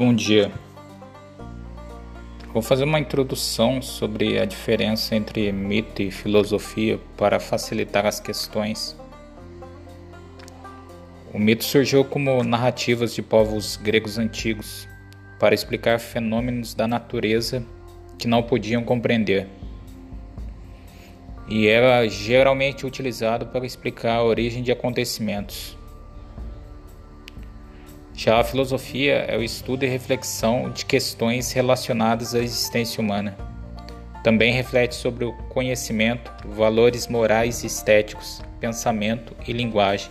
Bom dia. Vou fazer uma introdução sobre a diferença entre mito e filosofia para facilitar as questões. O mito surgiu como narrativas de povos gregos antigos para explicar fenômenos da natureza que não podiam compreender. E era geralmente utilizado para explicar a origem de acontecimentos. Já a filosofia é o estudo e reflexão de questões relacionadas à existência humana. Também reflete sobre o conhecimento, valores morais e estéticos, pensamento e linguagem.